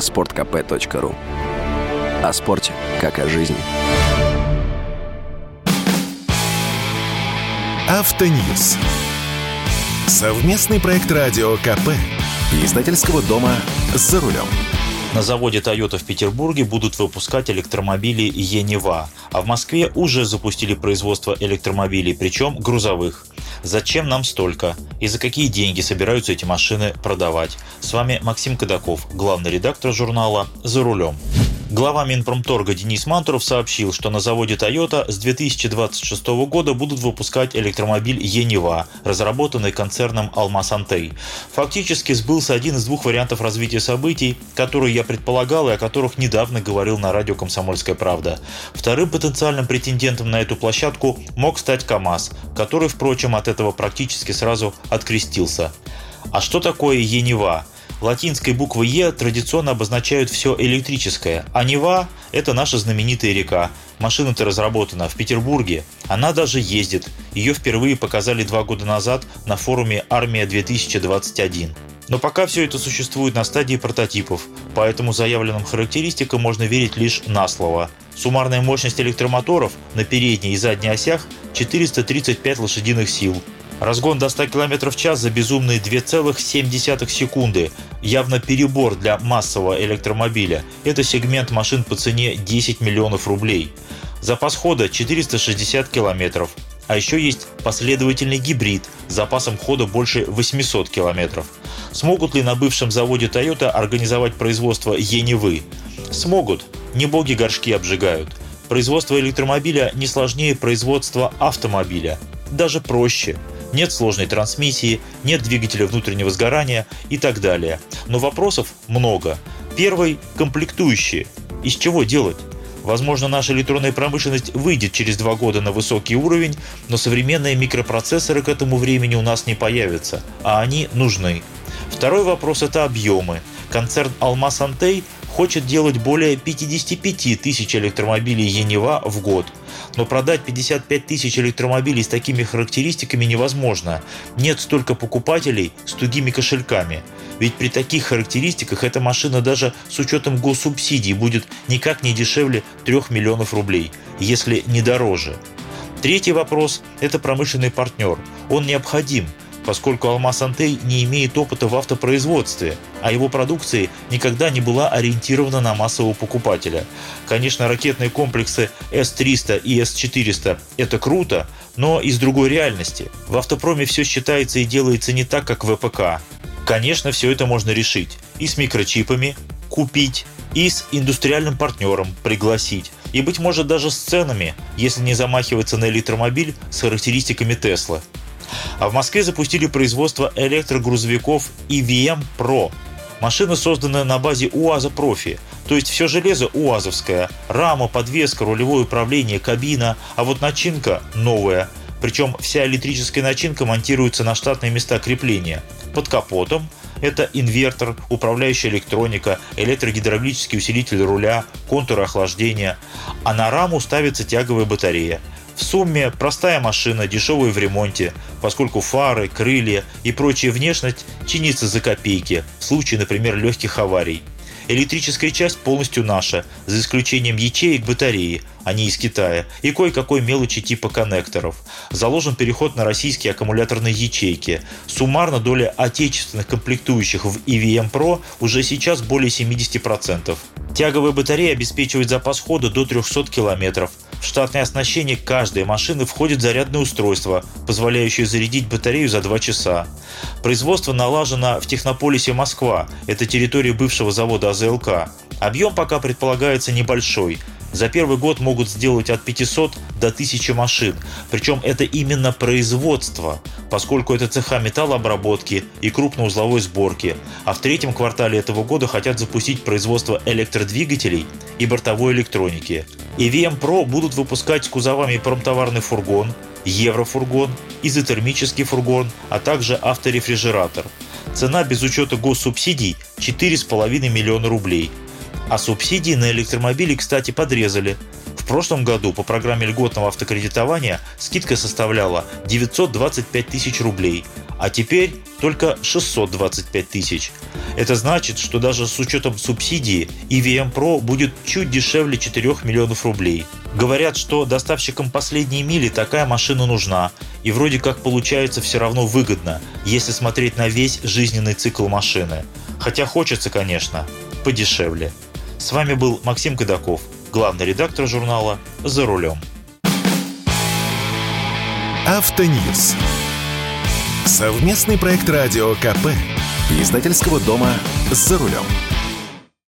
sportkp.ru О спорте, как о жизни. Автоньюз. Совместный проект радио КП. Издательского дома «За рулем». На заводе Toyota в Петербурге будут выпускать электромобили Енева, а в Москве уже запустили производство электромобилей, причем грузовых. Зачем нам столько? И за какие деньги собираются эти машины продавать? С вами Максим Кадаков, главный редактор журнала «За рулем». Глава Минпромторга Денис Мантуров сообщил, что на заводе Toyota с 2026 года будут выпускать электромобиль Енева, разработанный концерном Алмаз Антей. Фактически сбылся один из двух вариантов развития событий, которые я предполагал и о которых недавно говорил на радио «Комсомольская правда». Вторым потенциальным претендентом на эту площадку мог стать КАМАЗ, который, впрочем, от этого практически сразу открестился. А что такое Енева? Латинской буквы Е традиционно обозначают все электрическое, а Нева – это наша знаменитая река. Машина-то разработана в Петербурге. Она даже ездит. Ее впервые показали два года назад на форуме «Армия-2021». Но пока все это существует на стадии прототипов, поэтому заявленным характеристикам можно верить лишь на слово. Суммарная мощность электромоторов на передней и задней осях 435 лошадиных сил, Разгон до 100 км в час за безумные 2,7 секунды. Явно перебор для массового электромобиля. Это сегмент машин по цене 10 миллионов рублей. Запас хода 460 километров. А еще есть последовательный гибрид с запасом хода больше 800 километров. Смогут ли на бывшем заводе Toyota организовать производство Енивы? Смогут. Не боги горшки обжигают. Производство электромобиля не сложнее производства автомобиля. Даже проще нет сложной трансмиссии, нет двигателя внутреннего сгорания и так далее. Но вопросов много. Первый – комплектующие. Из чего делать? Возможно, наша электронная промышленность выйдет через два года на высокий уровень, но современные микропроцессоры к этому времени у нас не появятся, а они нужны. Второй вопрос – это объемы. Концерн «Алмаз Антей» хочет делать более 55 тысяч электромобилей Енева в год. Но продать 55 тысяч электромобилей с такими характеристиками невозможно. Нет столько покупателей с тугими кошельками. Ведь при таких характеристиках эта машина даже с учетом госсубсидий будет никак не дешевле 3 миллионов рублей, если не дороже. Третий вопрос – это промышленный партнер. Он необходим – поскольку Алмаз Антей не имеет опыта в автопроизводстве, а его продукция никогда не была ориентирована на массового покупателя. Конечно, ракетные комплексы С-300 и С-400 – это круто, но из другой реальности. В автопроме все считается и делается не так, как в ВПК. Конечно, все это можно решить. И с микрочипами, купить, и с индустриальным партнером пригласить. И, быть может, даже с ценами, если не замахиваться на электромобиль с характеристиками Тесла. А в Москве запустили производство электрогрузовиков EVM Pro. Машина создана на базе УАЗа Профи, то есть все железо УАЗовское, рама, подвеска, рулевое управление, кабина, а вот начинка новая. Причем вся электрическая начинка монтируется на штатные места крепления. Под капотом это инвертор, управляющая электроника, электрогидравлический усилитель руля, контуры охлаждения. А на раму ставится тяговая батарея. В сумме простая машина, дешевая в ремонте, поскольку фары, крылья и прочая внешность чинится за копейки, в случае, например, легких аварий. Электрическая часть полностью наша, за исключением ячеек батареи, они из Китая, и кое-какой мелочи типа коннекторов. Заложен переход на российские аккумуляторные ячейки. Суммарно доля отечественных комплектующих в EVM Pro уже сейчас более 70%. Тяговая батарея обеспечивает запас хода до 300 км. В штатное оснащение каждой машины входит зарядное устройство, позволяющее зарядить батарею за 2 часа. Производство налажено в Технополисе Москва, это территория бывшего завода АЗЛК. Объем пока предполагается небольшой – за первый год могут сделать от 500 до 1000 машин. Причем это именно производство, поскольку это цеха металлообработки и крупноузловой сборки. А в третьем квартале этого года хотят запустить производство электродвигателей и бортовой электроники. EVM Pro будут выпускать с кузовами промтоварный фургон, еврофургон, изотермический фургон, а также авторефрижератор. Цена без учета госсубсидий 4,5 миллиона рублей – а субсидии на электромобили, кстати, подрезали. В прошлом году по программе льготного автокредитования скидка составляла 925 тысяч рублей, а теперь только 625 тысяч. Это значит, что даже с учетом субсидии EVM Pro будет чуть дешевле 4 миллионов рублей. Говорят, что доставщикам последней мили такая машина нужна, и вроде как получается все равно выгодно, если смотреть на весь жизненный цикл машины. Хотя хочется, конечно, подешевле. С вами был Максим Кадаков, главный редактор журнала «За рулем». Автоньюз. Совместный проект радио КП. Издательского дома «За рулем».